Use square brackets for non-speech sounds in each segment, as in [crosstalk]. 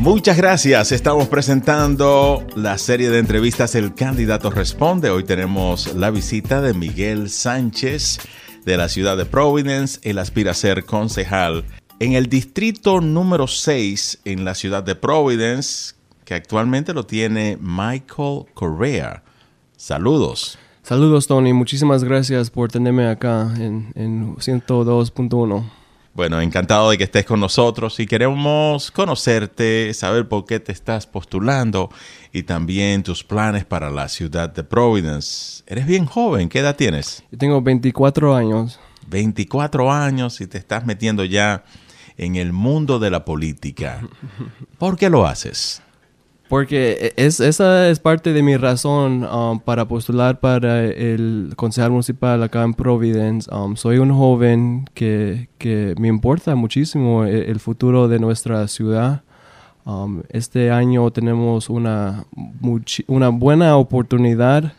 Muchas gracias. Estamos presentando la serie de entrevistas El Candidato Responde. Hoy tenemos la visita de Miguel Sánchez de la ciudad de Providence. Él aspira a ser concejal en el distrito número 6 en la ciudad de Providence, que actualmente lo tiene Michael Correa. Saludos. Saludos, Tony. Muchísimas gracias por tenerme acá en, en 102.1. Bueno, encantado de que estés con nosotros y queremos conocerte, saber por qué te estás postulando y también tus planes para la ciudad de Providence. Eres bien joven, ¿qué edad tienes? Yo tengo 24 años. 24 años y te estás metiendo ya en el mundo de la política. [laughs] ¿Por qué lo haces? Porque es, esa es parte de mi razón um, para postular para el concejal municipal acá en Providence. Um, soy un joven que, que, me importa muchísimo el, futuro de nuestra ciudad. Um, este año tenemos una, una buena oportunidad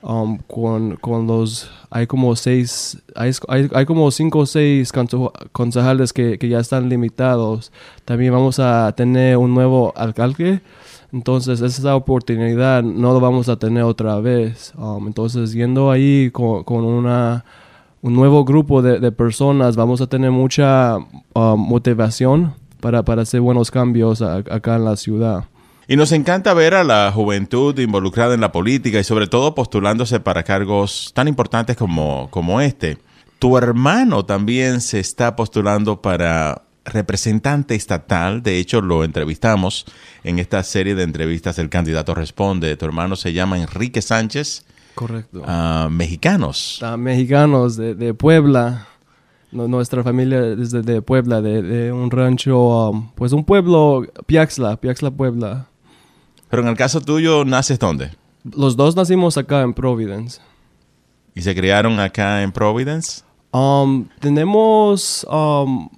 con, con, los... Hay como seis... Hay, hay, como cinco o seis concejales que, que ya están limitados. También vamos a tener un nuevo alcalde entonces, esa oportunidad no lo vamos a tener otra vez. Um, entonces, yendo ahí con, una, un nuevo grupo de, personas, vamos a tener mucha um, motivación para, para, hacer buenos cambios acá en la ciudad. Y nos encanta ver a la juventud involucrada en la política y sobre todo postulándose para cargos tan importantes como, como este. Tu hermano también se está postulando para representante estatal, de hecho lo entrevistamos en esta serie de entrevistas El candidato responde, tu hermano se llama Enrique Sánchez. Correcto. Uh, mexicanos. mexicanos de, Puebla. nuestra familia es de, Puebla, de, un rancho, um, pues un pueblo, Piaxla, Piaxla, Puebla. Pero en el caso tuyo, ¿naces dónde? Los dos nacimos acá en Providence. ¿Y se criaron acá en Providence? Um, tenemos um,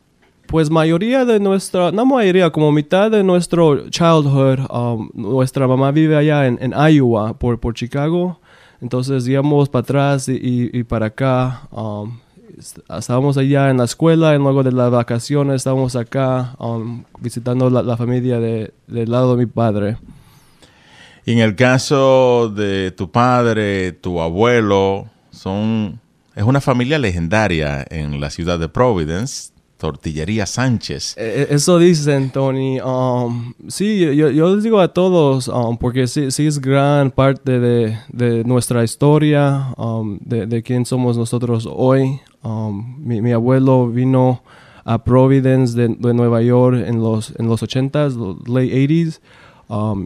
pues mayoría de nuestra, no mayoría, como mitad de nuestro childhood, um, nuestra mamá vive allá en, Iowa, por, por Chicago. Entonces íbamos para atrás y, para acá. Um, estábamos allá en la escuela y luego de las vacaciones estábamos acá um, visitando la, familia de, del lado de mi padre. En el caso de tu padre, tu abuelo, son, es una familia legendaria en la ciudad de Providence Tortillería Sánchez. Eh, eh, eso dicen, Tony. Um, sí, yo, yo, les digo a todos, um, porque sí, es gran parte de, nuestra historia, um, de, de, quién somos nosotros hoy. Mi, abuelo vino a Providence de, Nueva York en los, en los 80s, late 80s,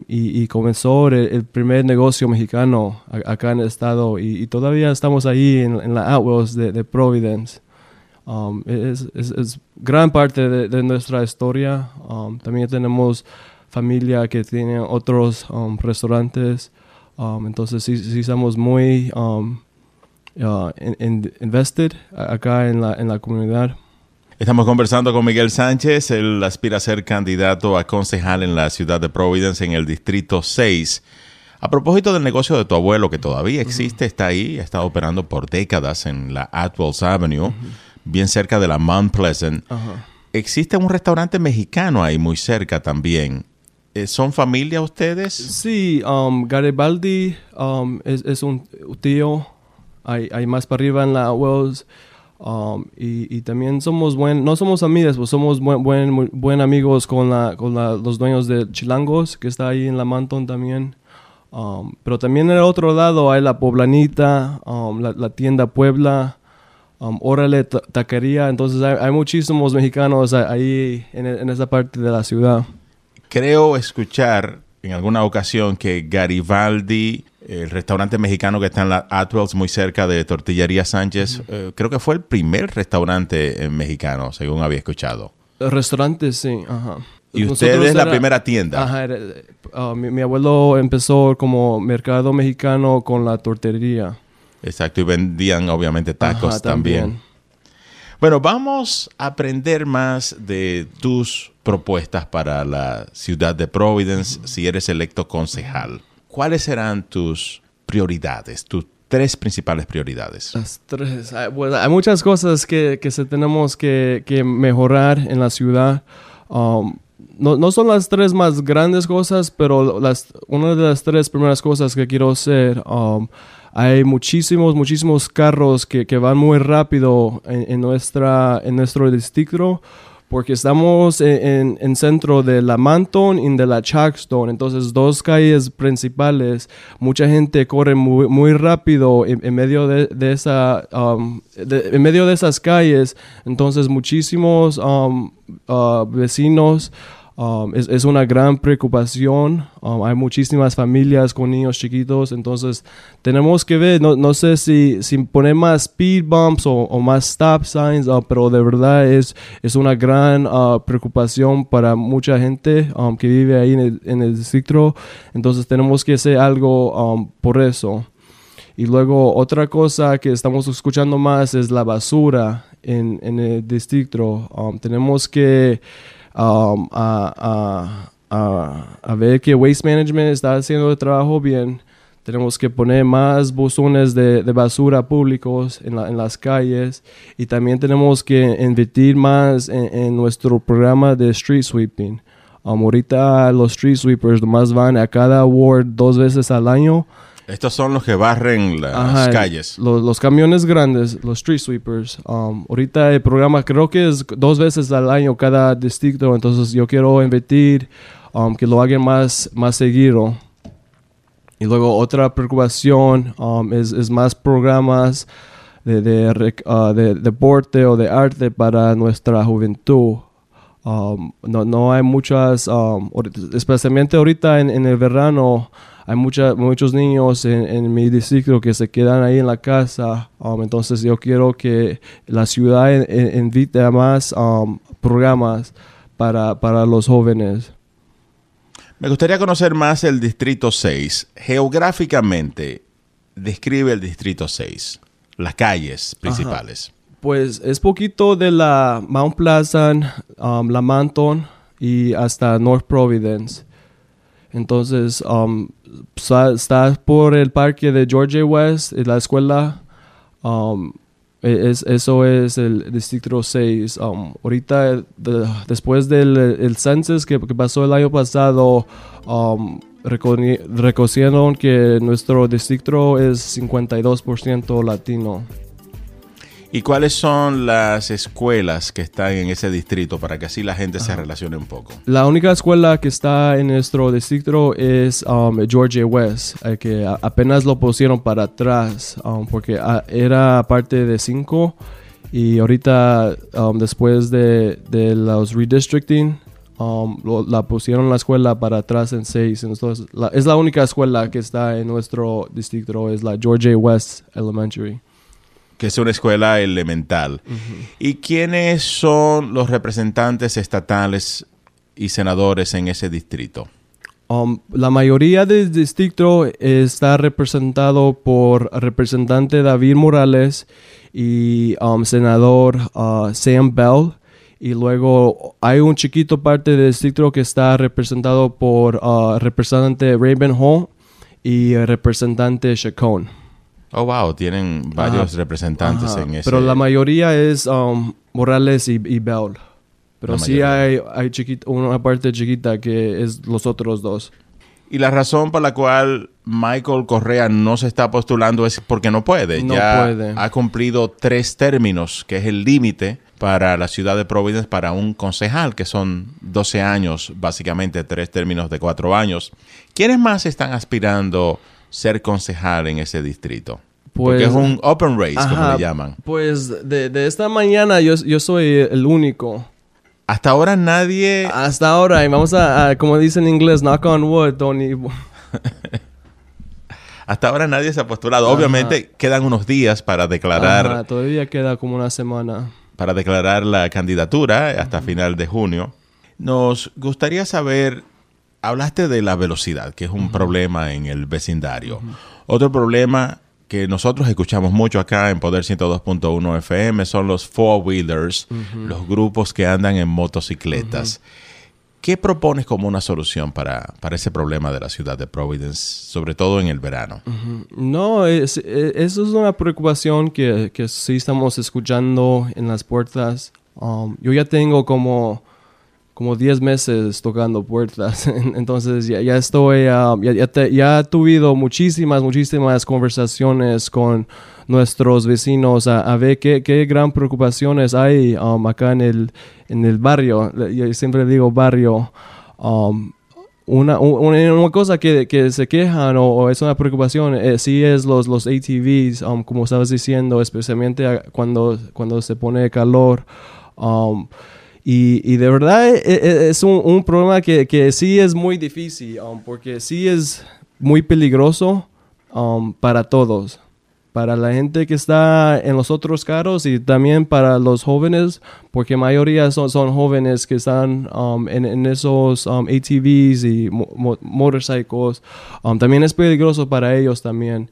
y, comenzó el, primer negocio mexicano acá en el estado, y, todavía estamos ahí en, en la de Providence. Um, es, es, gran parte de, nuestra historia. Um, también tenemos familia que tiene otros um, restaurantes. entonces sí, sí, estamos muy uh, invested acá en la, en la comunidad. Estamos conversando con Miguel Sánchez. Él aspira a ser candidato a concejal en la ciudad de Providence en el distrito 6. A propósito del negocio de tu abuelo, que todavía existe, está ahí, ha estado operando por décadas en la Atwells Avenue bien cerca de la Mount Pleasant. Existe un restaurante mexicano ahí muy cerca también. Eh, ¿Son familia ustedes? Sí, um, Garibaldi um, es, un tío. Hay, hay, más para arriba en la Wells. Um, y, también somos buen, no somos amigos, pues somos buen, buen, buen amigos con, la, con los dueños de Chilangos, que está ahí en la Manton también. pero también en el otro lado hay la Poblanita, la, tienda Puebla, um, Órale Taquería. Entonces hay, muchísimos mexicanos ahí en, esa parte de la ciudad. Creo escuchar en alguna ocasión que Garibaldi, el restaurante mexicano que está en la Atwells, muy cerca de Tortillería Sánchez, eh, creo que fue el primer restaurante eh, mexicano, según había escuchado. Restaurante, sí, ajá. Y usted es la primera tienda. Ajá, uh, mi, abuelo empezó como mercado mexicano con la tortería. Exacto, y vendían obviamente tacos también. Bueno, vamos a aprender más de tus propuestas para la ciudad de Providence si eres electo concejal. ¿Cuáles serán tus prioridades, tus tres principales prioridades? Las tres. Hay, hay muchas cosas que, que se tenemos que, que, mejorar en la ciudad. Um, no, no, son las tres más grandes cosas, pero las, una de las tres primeras cosas que quiero hacer, um, hay muchísimos, muchísimos carros que, que van muy rápido en, nuestra, en nuestro distrito porque estamos en, en, centro de la Manton y de la Chackstone, entonces dos calles principales, mucha gente corre muy, muy rápido en, medio de, de esa, um, en medio de esas calles, entonces muchísimos um, uh, vecinos Um, es, es, una gran preocupación. Um, hay muchísimas familias con niños chiquitos, entonces tenemos que ver, no, no sé si, si poner más speed bumps o, o más stop signs, uh, pero de verdad es, es una gran uh, preocupación para mucha gente um, que vive ahí en el, en el, distrito. Entonces tenemos que hacer algo um, por eso. Y luego otra cosa que estamos escuchando más es la basura en, en el distrito. Um, tenemos que um, a, a, a, ver que Waste Management está haciendo el trabajo bien. Tenemos que poner más buzones de, basura públicos en, la, en, las calles y también tenemos que invertir más en, nuestro programa de street sweeping. Um, ahorita los street sweepers más van a cada ward dos veces al año estos son los que barren las Ajá, calles. Los, los, camiones grandes, los street sweepers. Um, ahorita el programa creo que es dos veces al año cada distrito, entonces yo quiero invertir um, que lo hagan más, más seguido. Y luego otra preocupación um, es, es, más programas de, de, uh, de, deporte o de arte para nuestra juventud. Um, no, no hay muchas, um, especialmente ahorita en, en el verano, hay mucha, muchos niños en, en, mi distrito que se quedan ahí en la casa. Um, entonces yo quiero que la ciudad invite a más um, programas para, para los jóvenes. Me gustaría conocer más el Distrito 6. Geográficamente, describe el Distrito 6, las calles principales. Ajá. Pues es poquito de la Mount Pleasant, um, la Manton y hasta North Providence. Entonces, um, está por el parque de Georgia West, la escuela. Um, e, es, eso es el distrito 6. Um, ahorita, de, después del el census que, que, pasó el año pasado, um, reconocieron que nuestro distrito es 52% latino. ¿Y cuáles son las escuelas que están en ese distrito para que así la gente se relacione un poco? La única escuela que está en nuestro distrito es um, Georgia West, eh, que a, apenas lo pusieron para atrás um, porque a, era parte de cinco y ahorita um, después de, de, los redistricting lo, la pusieron la escuela para atrás en seis. Entonces, la, es la única escuela que está en nuestro distrito, es la Georgia West Elementary que es una escuela elemental. Uh -huh. ¿Y quiénes son los representantes estatales y senadores en ese distrito? Um, la mayoría del distrito está representado por representante David Morales y um, senador uh, Sam Bell. Y luego hay un chiquito parte del distrito que está representado por uh, representante Raven Hall y representante Chacon. Oh, wow, tienen varios ajá, representantes ajá, en ese. Pero la mayoría es um, Morales y, y, Bell. Pero la sí hay, hay chiquita, una parte chiquita que es los otros dos. Y la razón por la cual Michael Correa no se está postulando es porque no puede. No ya puede. ha cumplido tres términos, que es el límite para la ciudad de Providence para un concejal, que son 12 años, básicamente tres términos de cuatro años. ¿Quiénes más están aspirando ser concejal en ese distrito? Pues, Porque es un open race, ajá, como le llaman. Pues de, de esta mañana yo, yo, soy el único. Hasta ahora nadie... Hasta ahora, y vamos a, a como dice en inglés, knock on wood, Tony. [laughs] Hasta ahora nadie se ha postulado. Ajá. Obviamente quedan unos días para declarar... Ajá, todavía queda como una semana. Para declarar la candidatura hasta final de junio. Nos gustaría saber hablaste de la velocidad, que es un uh -huh. problema en el vecindario. Uh -huh. Otro problema que nosotros escuchamos mucho acá en Poder 102.1 FM son los four-wheelers, uh -huh. los grupos que andan en motocicletas. ¿Qué propones como una solución para, para, ese problema de la ciudad de Providence, sobre todo en el verano? No, es, es, eso es una preocupación que, que sí estamos escuchando en las puertas. Um, yo ya tengo como como 10 meses tocando puertas. [laughs] Entonces ya, ya estoy, um, ya, ya, ya, he tenido muchísimas, muchísimas conversaciones con nuestros vecinos a, ver qué, qué, gran preocupaciones hay um, acá en el, en el barrio. Yo siempre digo barrio. Um, una, una, cosa que, que, se quejan o, es una preocupación eh, sí es los, los ATVs, um, como estabas diciendo, especialmente cuando, cuando se pone calor. Um, y, y, de verdad eh, eh, es un, un problema que, que, sí es muy difícil, um, porque sí es muy peligroso para todos para la gente que está en los otros carros y también para los jóvenes, porque mayoría son, son jóvenes que están um, en, esos um, ATVs y motorcycles. Um, también es peligroso para ellos también.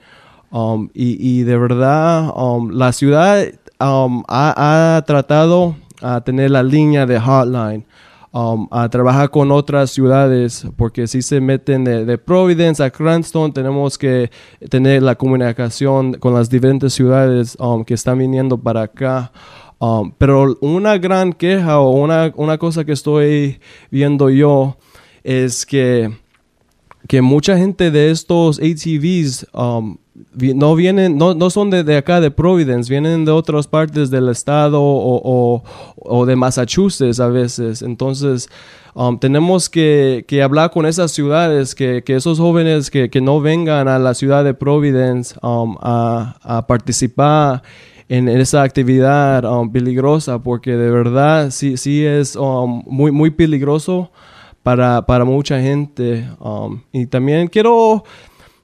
Y, y, de verdad, la ciudad ha, ha tratado a tener la línea de hotline um, a trabajar con otras ciudades, porque si se meten de, Providence a Cranston, tenemos que tener la comunicación con las diferentes ciudades um, que están viniendo para acá. Um, pero una gran queja o una, una cosa que estoy viendo yo es que, que mucha gente de estos ATVs um, no vienen, no, no son de, de, acá de Providence, vienen de otras partes del estado o, o, de Massachusetts a veces. Entonces, um, tenemos que, que, hablar con esas ciudades, que, que esos jóvenes que, que, no vengan a la ciudad de Providence um, a, a, participar en, esa actividad um, peligrosa, porque de verdad sí, sí es muy, muy peligroso para, para mucha gente. y también quiero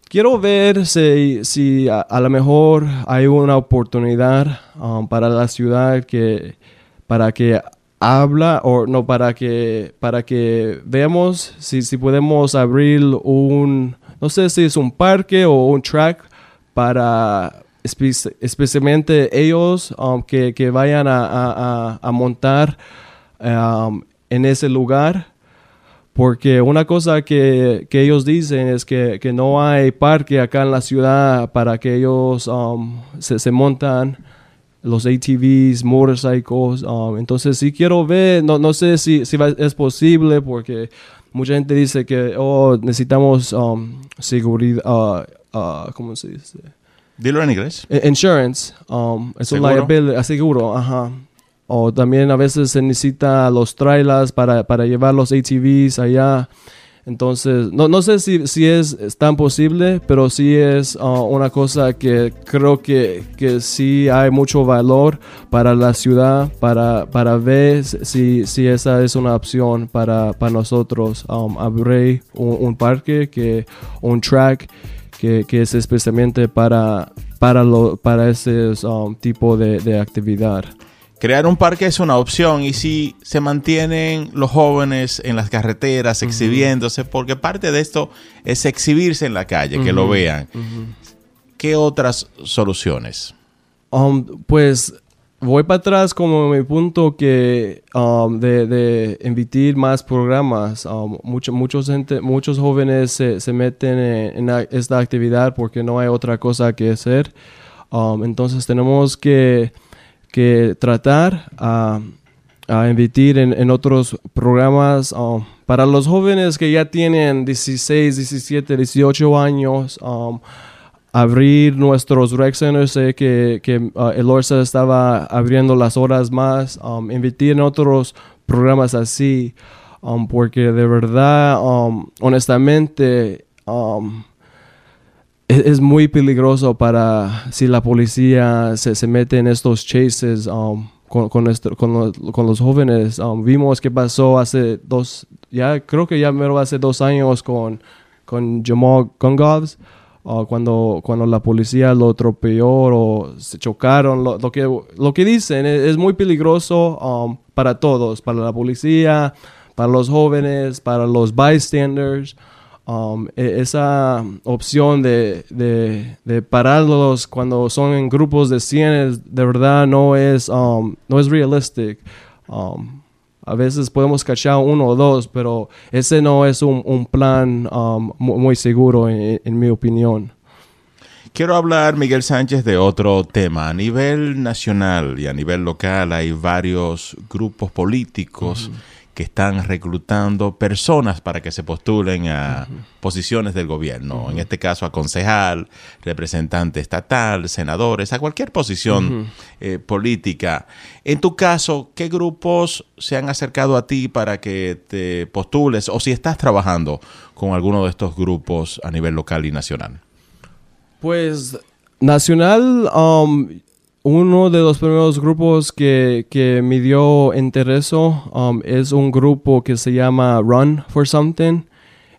quiero ver si, si a, lo mejor hay una oportunidad um, para la ciudad que para que habla o no para que para que veamos si, si podemos abrir un no sé si es un parque o un track para especialmente ellos um, que, que, vayan a, a, a montar um, en ese lugar porque una cosa que, que ellos dicen es que, que, no hay parque acá en la ciudad para que ellos um, se, se, montan los ATVs, motorcycles. Um, entonces sí quiero ver, no, no sé si, si es posible porque mucha gente dice que oh, necesitamos um, seguridad, uh, uh, ¿cómo se dice? Dilo en inglés. Insurance. Um, es un liability, seguro, ajá. O también a veces se necesita los trailers para, para llevar los ATVs allá. Entonces, no, no sé si, si es, tan posible, pero sí es uh, una cosa que creo que, que, sí hay mucho valor para la ciudad, para, para ver si, si esa es una opción para, para nosotros. Um, abrir un, parque, que, un track que, que es especialmente para, para, lo, para ese um, tipo de, de actividad. Crear un parque es una opción y si se mantienen los jóvenes en las carreteras exhibiéndose, porque parte de esto es exhibirse en la calle, que lo vean. ¿Qué otras soluciones? Um, pues voy para atrás como mi punto que um, de, de, invitar más programas. Um, muchos, gente, muchos jóvenes se, meten en, esta actividad porque no hay otra cosa que hacer. entonces tenemos que que tratar a, a invitar en, otros programas um, para los jóvenes que ya tienen 16, 17, 18 años. Um, abrir nuestros rec centers, sé que, que uh, el ORSA estaba abriendo las horas más, um, invitar en otros programas así, porque de verdad, honestamente, es, muy peligroso para si la policía se, se mete en estos chases um, con, con, con, los, jóvenes. Um, vimos qué pasó hace dos, ya creo que ya mero hace dos años con, con Jamal Gungovs. Uh, cuando, cuando la policía lo atropelló o se chocaron, lo, que, lo que dicen es, muy peligroso um, para todos, para la policía, para los jóvenes, para los bystanders. Um, e, esa opción de, de, pararlos cuando son en grupos de 100 de verdad no es, um, no es realistic. Um, a veces podemos cachar uno o dos, pero ese no es un, plan muy, seguro en, mi opinión. Quiero hablar, Miguel Sánchez, de otro tema. A nivel nacional y a nivel local hay varios grupos políticos que están reclutando personas para que se postulen a posiciones del gobierno, en este caso a concejal, representante estatal, senadores, a cualquier posición eh, política. En tu caso, ¿qué grupos se han acercado a ti para que te postules o si estás trabajando con alguno de estos grupos a nivel local y nacional? Pues nacional, um, uno de los primeros grupos que, que me dio interés um, es un grupo que se llama Run for Something.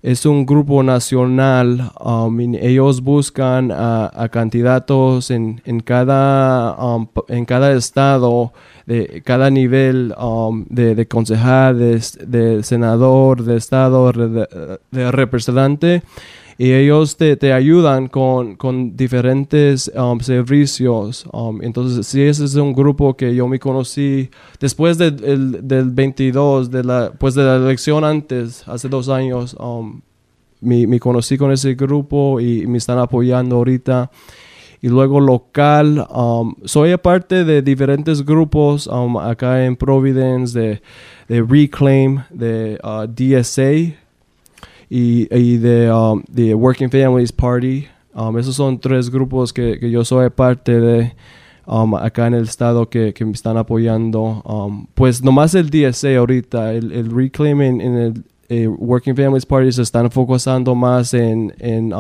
Es un grupo nacional. Um, ellos buscan a, candidatos en, en, cada, um, en cada estado, de cada nivel de, de, concejal, de, senador, de estado, de representante y ellos te, te ayudan con, con diferentes um, servicios. Um, entonces, si ese es un grupo que yo me conocí después del, del 22, de la, pues de la elección antes, hace dos años, um, me, me, conocí con ese grupo y me están apoyando ahorita. Y luego local, soy parte de diferentes grupos acá en Providence, de, de Reclaim, de uh, DSA, y, y de, um, Working Families Party. Um, esos son tres grupos que, que yo soy parte de um, acá en el estado que, que me están apoyando. Um, pues nomás el DSA ahorita, el, el Reclaim en, el eh, Working Families Party se están focusando más en, en,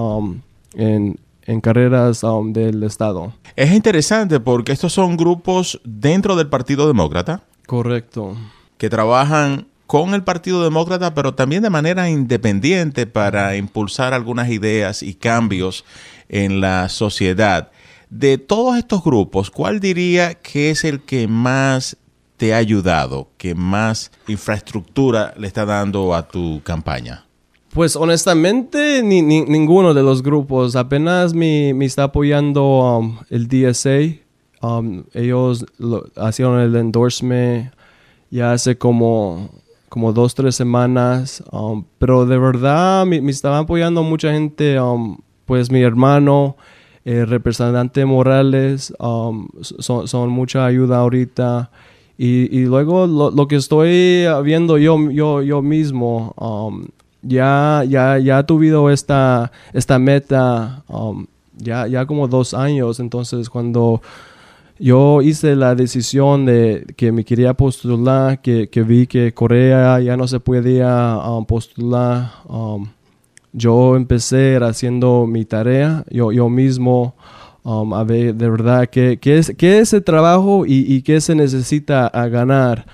en, en carreras del estado. Es interesante porque estos son grupos dentro del Partido Demócrata. Correcto. Que trabajan con el Partido Demócrata, pero también de manera independiente para impulsar algunas ideas y cambios en la sociedad. De todos estos grupos, ¿cuál diría que es el que más te ha ayudado, que más infraestructura le está dando a tu campaña? Pues honestamente, ni, ninguno de los grupos. Apenas me, está apoyando um, el DSA. Um, ellos lo, hicieron el endorsement ya hace como como dos, tres semanas. Um, pero de verdad me, estaba apoyando mucha gente, um, pues mi hermano, el representante Morales, um, son, son, mucha ayuda ahorita. Y, y luego lo, lo, que estoy viendo yo, yo, yo mismo, ya, ya, ya he tuvido esta, esta meta ya, ya como dos años. Entonces cuando yo hice la decisión de que me quería postular, que, vi que Corea ya no se podía um, postular. Um, yo empecé haciendo mi tarea, yo, mismo, um, a ver de verdad qué, es, qué es el trabajo y, qué se necesita a ganar.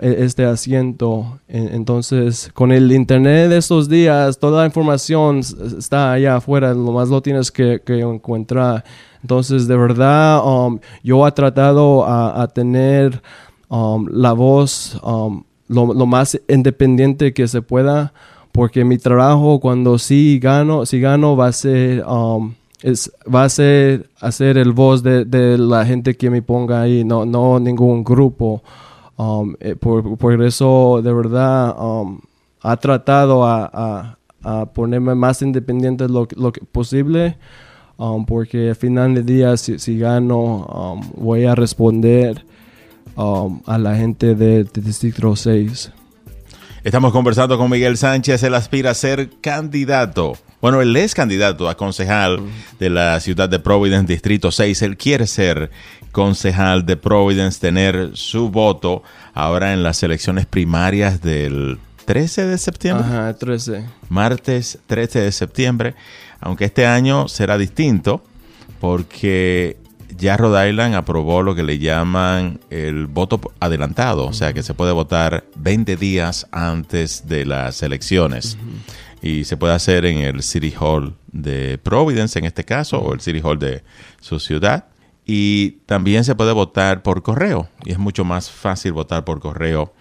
E, este asiento. Entonces, con el internet de estos días, toda la información está allá afuera, lo más lo tienes que encontrar. Entonces, de verdad, um, yo he tratado a, tener um, la voz um, lo, más independiente que se pueda, porque mi trabajo cuando sí gano, si gano va a ser... Va a ser hacer el voz de, la gente que me ponga ahí, no, no ningún grupo. Eh, por, eso, de verdad, ha tratado a, a, ponerme más independiente lo, lo que posible Um, porque al final del día, si, gano, um, voy a responder um, a la gente de, Distrito 6. Estamos conversando con Miguel Sánchez, él aspira a ser candidato. Bueno, él es candidato a concejal de la ciudad de Providence, Distrito 6. Él quiere ser concejal de Providence, tener su voto ahora en las elecciones primarias del 13 de septiembre. Ajá, 13. Martes 13 de septiembre aunque este año será distinto porque ya Rhode Island aprobó lo que le llaman el voto adelantado, o sea que se puede votar 20 días antes de las elecciones. Y se puede hacer en el City Hall de Providence, en este caso, o el City Hall de su ciudad. Y también se puede votar por correo. Y es mucho más fácil votar por correo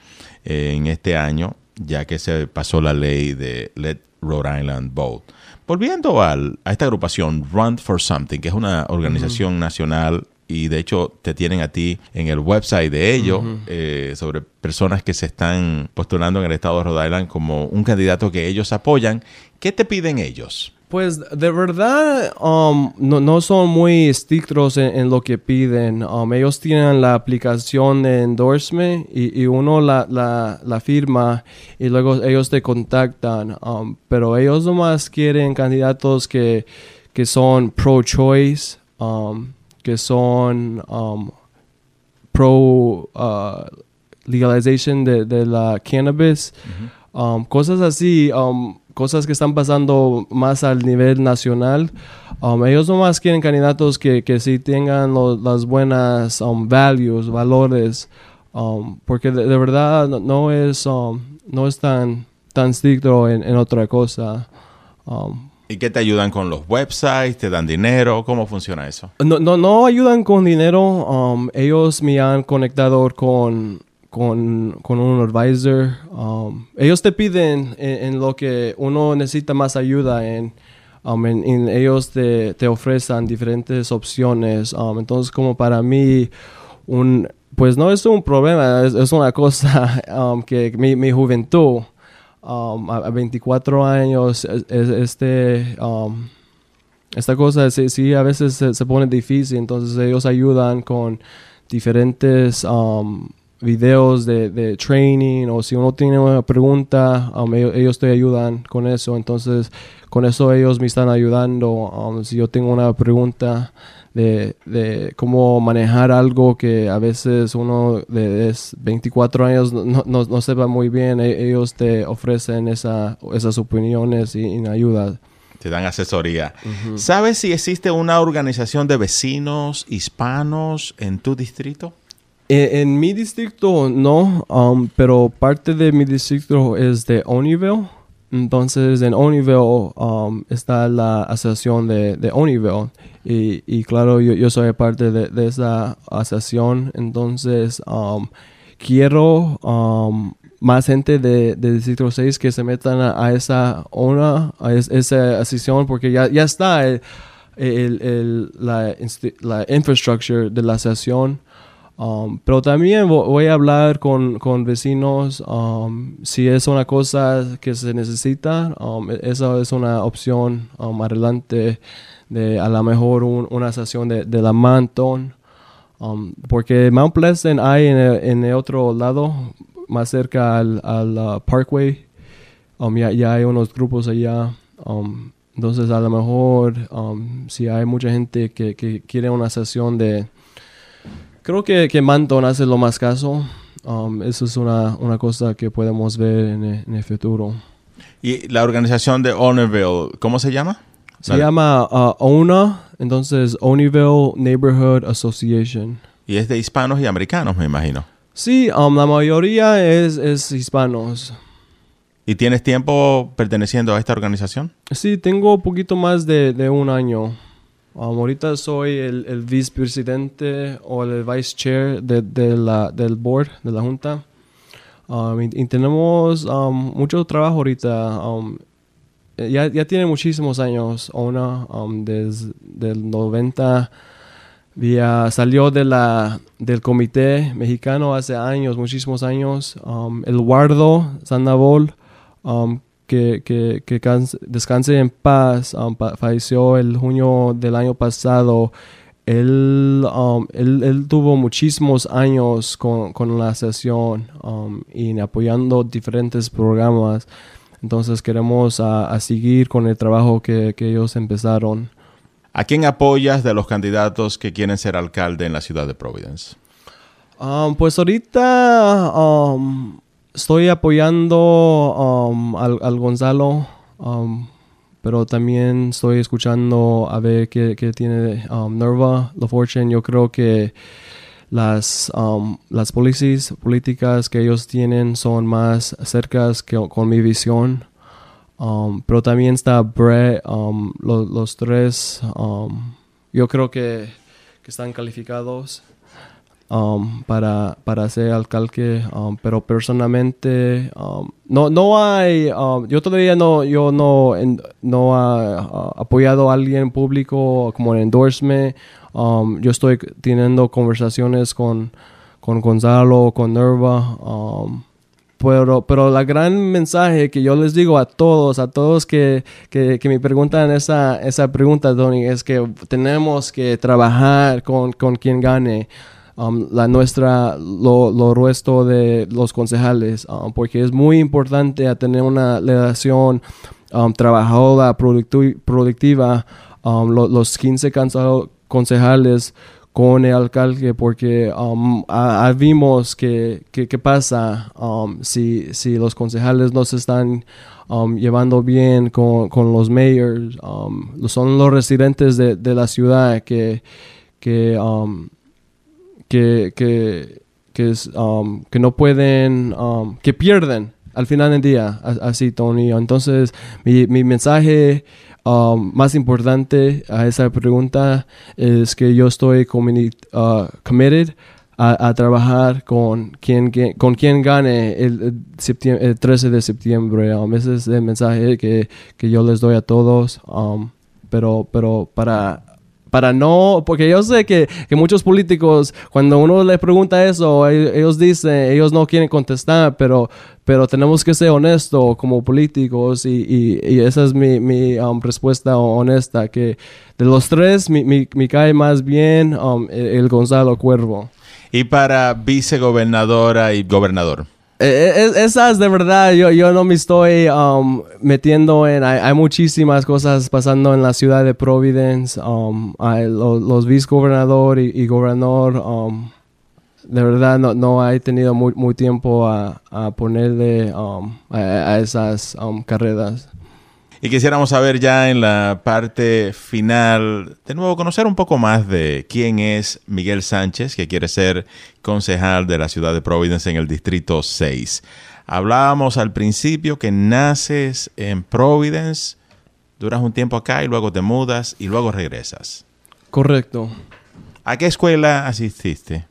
en este año, ya que se pasó la ley de Let Rhode Island Vote. Volviendo al, a esta agrupación, Run for Something, que es una organización nacional y de hecho te tienen a ti en el website de ellos eh, sobre personas que se están postulando en el estado de Rhode Island como un candidato que ellos apoyan. ¿Qué te piden ellos? Pues de verdad um, no, no son muy estrictos en, en lo que piden. Um, ellos tienen la aplicación de endorsement y, y uno la, la, la firma y luego ellos te contactan. Um, pero ellos nomás quieren candidatos que, que son pro-choice, que son pro uh, legalization de, de la cannabis, cosas así, cosas que están pasando más al nivel nacional. Um, ellos nomás quieren candidatos que, que sí tengan lo- las buenas um, values, valores, um, porque de, de verdad no- es, um, no es tan, tan estricto en, en otra cosa. Um, ¿Y qué te ayudan con los websites? ¿Te dan dinero? ¿Cómo funciona eso? no, no, no ayudan con dinero. um, ellos me han conectado con, con, un advisor. um, ellos te piden en, lo que uno necesita más ayuda en. um, ellos te, te ofrecen diferentes opciones. um, entonces, como para mí, un, pues no es un problema, es, una cosa [laughs] que mi, mi juventud, a, a 24 años, es- es- este... esta cosa sí, sí a veces se, se pone difícil, entonces ellos ayudan con diferentes um, videos de, de training o si uno tiene una pregunta, um, ellos, ellos te ayudan con eso, entonces con eso ellos me están ayudando. um, si yo tengo una pregunta de, de cómo manejar algo que a veces uno de es 24 años no, no, no sepa muy bien, e- ellos te ofrecen esa, esas opiniones y, y ayuda. Te dan asesoría. ¿Sabes si existe una organización de vecinos hispanos en tu distrito? En, en mi distrito no, um, pero parte de mi distrito es de Onyville. Entonces en Onyville um, está la asociación de, de Onyville. Y, claro, yo, soy parte de, esa asociación. Entonces um, quiero um, más gente de, Distrito 6 que se metan a, esa ona, a es- esa asociación, porque ya, ya está el, la, la infrastructure de la asociación. Um, pero también vo- voy a hablar con, con vecinos um, si es una cosa que se necesita. um, e- esa es una opción um, adelante de a lo mejor un- una asociación de, de la Manton. Um, porque Mount Pleasant hay en el, en el otro lado, más cerca al, al uh, Parkway. Um, ya, ya hay unos grupos allá. Entonces, a lo mejor, si hay mucha gente que, que quiere una sesión de... Creo que, que Manton hace lo más caso. Um, eso es una, una cosa que podemos ver en el, en el futuro. Y la organización de Honorville, ¿cómo se llama? Se llama uh, ONA, entonces Onyville Neighborhood Association. Y es de hispanos y americanos, me imagino. Sí, um, la mayoría es, es hispanos. ¿Y tienes tiempo perteneciendo a esta organización? Sí, tengo un poquito más de, de un año. Um, ahorita soy el, el vicepresidente o el vice chair de, de la, del board, de la junta. Um, y, tenemos um, mucho trabajo ahorita. Um, ya, ya tiene muchísimos años, ONA, um, desde el 90. Ya salió de la, del comité mexicano hace años, muchísimos años. Um, el Guardo Sandoval, que, que, que canse- descanse en paz, um, pa- falleció el junio del año pasado. Él, um, él, él tuvo muchísimos años con, con la sesión um, y apoyando diferentes programas. Entonces queremos a, a seguir con el trabajo que, que ellos empezaron. ¿A quién apoyas de los candidatos que quieren ser alcalde en la ciudad de Providence? Um, pues ahorita um, estoy apoyando um, al, al Gonzalo, um, pero también estoy escuchando a ver qué, qué tiene um, Nerva, La Fortune. Yo creo que las, um, las policies, políticas que ellos tienen son más cercas que con mi visión. Um, pero también está Brett, um, lo- los tres, yo creo que, que están calificados um, para, para ser alcalde, um, pero personalmente um, no, no hay, um, yo todavía no, yo no, en- no ha uh, apoyado a alguien público como en endorsement, um, yo estoy teniendo conversaciones con, con Gonzalo, con Nerva, pero, pero la gran mensaje que yo les digo a todos, a todos que, que, que me preguntan esa, esa pregunta, Tony, es que tenemos que trabajar con, con quien gane. Um, la nuestra, lo, resto de los concejales, um, porque es muy importante tener una relación um, trabajadora, productiva, um, los 15 concejales con el alcalde porque um, vimos que, que, pasa um, si, si los concejales no se están um, llevando bien con, con los mayors, son los residentes de, de la ciudad que, que, que, que, que, que no pueden, que pierden al final del día, así Tony. Entonces mi, mi mensaje Um, más importante a esa pregunta es que yo estoy uh, committed a, trabajar con quien, con quien gane el, el 13 de septiembre. Um, ese es el mensaje que, que, yo les doy a todos. Um, pero, pero para para no, porque yo sé que, que, muchos políticos, cuando uno les pregunta eso, ellos dicen, ellos no quieren contestar, pero, pero tenemos que ser honestos como políticos y, y, esa es mi, mi um, respuesta honesta, que de los tres, mi, mi, mi cae más bien um, el Gonzalo Cuervo. Y para vicegobernadora y gobernador. Eh, eh, esas de verdad, yo, yo no me estoy um, metiendo en. Hay, muchísimas cosas pasando en la ciudad de Providence. Um, hay los vicegobernador y, gobernador. Um, de verdad, no, no he tenido muy, tiempo a, a ponerle um, a, esas carreras. Y quisiéramos saber ya en la parte final, de nuevo, conocer un poco más de quién es Miguel Sánchez, que quiere ser concejal de la ciudad de Providence en el Distrito 6. Hablábamos al principio que naces en Providence, duras un tiempo acá y luego te mudas y luego regresas. Correcto. ¿A qué escuela asististe?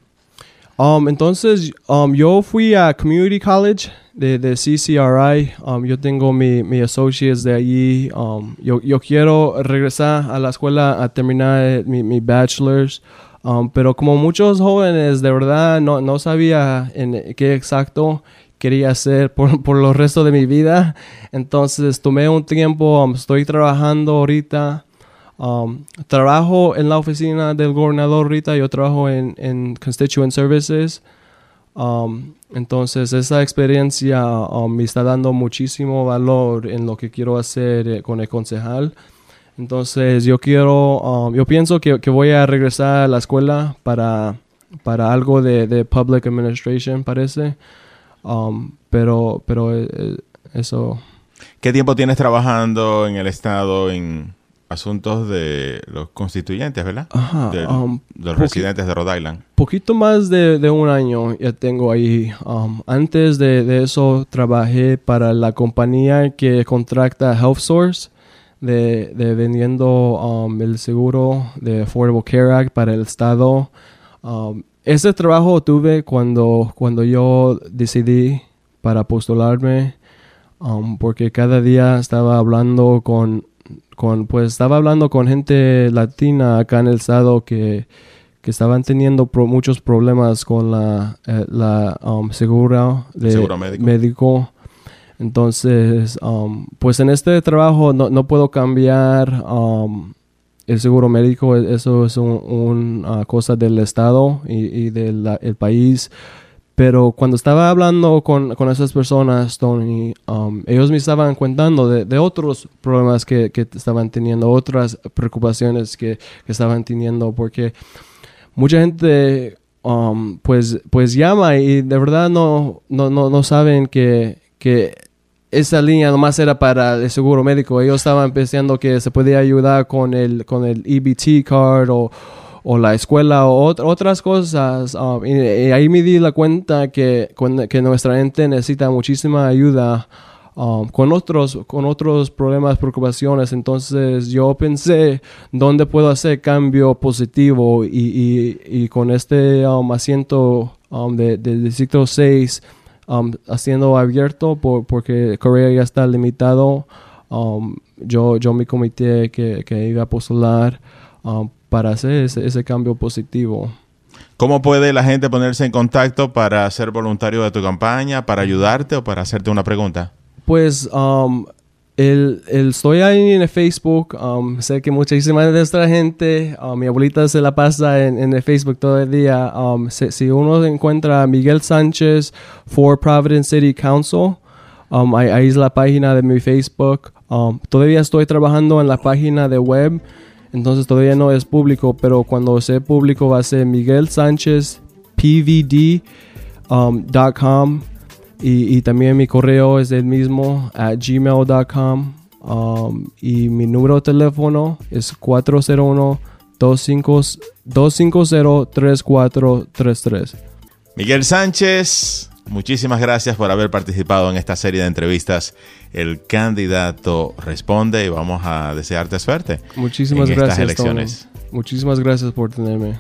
Um, entonces, um, yo fui a Community College de, de CCRI. Um, yo tengo mi, mi associates de allí. Um, yo, yo, quiero regresar a la escuela a terminar mi, mi bachelor's. Um, pero como muchos jóvenes, de verdad, no, no sabía en qué exacto quería hacer por, [laughs] por los restos de mi vida. Entonces tomé un tiempo, estoy trabajando ahorita. Trabajo en la oficina del gobernador ahorita, yo trabajo en, en Constituent Services. Um, entonces esa experiencia um, me está dando muchísimo valor en lo que quiero hacer eh, con el concejal. Entonces yo quiero, um, yo pienso que, que, voy a regresar a la escuela para, para algo de, de public administration, parece. pero, pero eh, eh, eso. ¿Qué tiempo tienes trabajando en el estado asuntos de los constituyentes, ¿verdad? Ajá. De, um, los residentes de Rhode Island. Poquito más de, de, un año ya tengo ahí. Um, antes de, de, eso trabajé para la compañía que contrata Health Source de, de vendiendo um, el seguro de Affordable Care Act para el Estado. ese trabajo tuve cuando, cuando yo decidí para postularme porque cada día estaba hablando con con, pues estaba hablando con gente latina acá en el estado que, que estaban teniendo muchos problemas con la, eh, la um, segura de médico. Entonces, um, pues en este trabajo no, no puedo cambiar um, el seguro médico, eso es una cosa del estado y, y del país. Pero cuando estaba hablando con, con esas personas, Tony, um, ellos me estaban contando de, de otros problemas que, que, estaban teniendo, otras preocupaciones que, que estaban teniendo, porque mucha gente um, pues, pues llama y de verdad no, no, no, no saben que, que esa línea nomás era para el seguro médico. Ellos estaban pensando que se podía ayudar con el, con el EBT card o o la escuela o otras cosas. Um, y, ahí me di la cuenta que, que nuestra gente necesita muchísima ayuda um, con, otros, con otros problemas, preocupaciones. Entonces yo pensé dónde puedo hacer cambio positivo y, y, con este um, asiento de, de, Distrito 6 haciendo abierto por, porque Corea ya está limitado. yo, yo me comité que, que iba a postular para hacer ese, cambio positivo. ¿Cómo puede la gente ponerse en contacto para ser voluntario de tu campaña, para ayudarte o para hacerte una pregunta? Pues um, el, el, estoy ahí en el Facebook. Um, sé que muchísima de nuestra gente, um, mi abuelita se la pasa en, en el Facebook todo el día. Um, si, si, uno encuentra a Miguel Sánchez for Providence City Council, um, ahí, ahí, es la página de mi Facebook. Um, todavía estoy trabajando en la página de web, entonces todavía no es público, pero cuando sea público va a ser Miguel Sánchez pvd.com. Y, y, también mi correo es el mismo at gmail.com um, y mi número de teléfono es 401-250-3433. Miguel Sánchez, muchísimas gracias por haber participado en esta serie de entrevistas. El candidato responde y vamos a desearte suerte. Muchísimas en gracias. Estas elecciones. Muchísimas gracias por tenerme.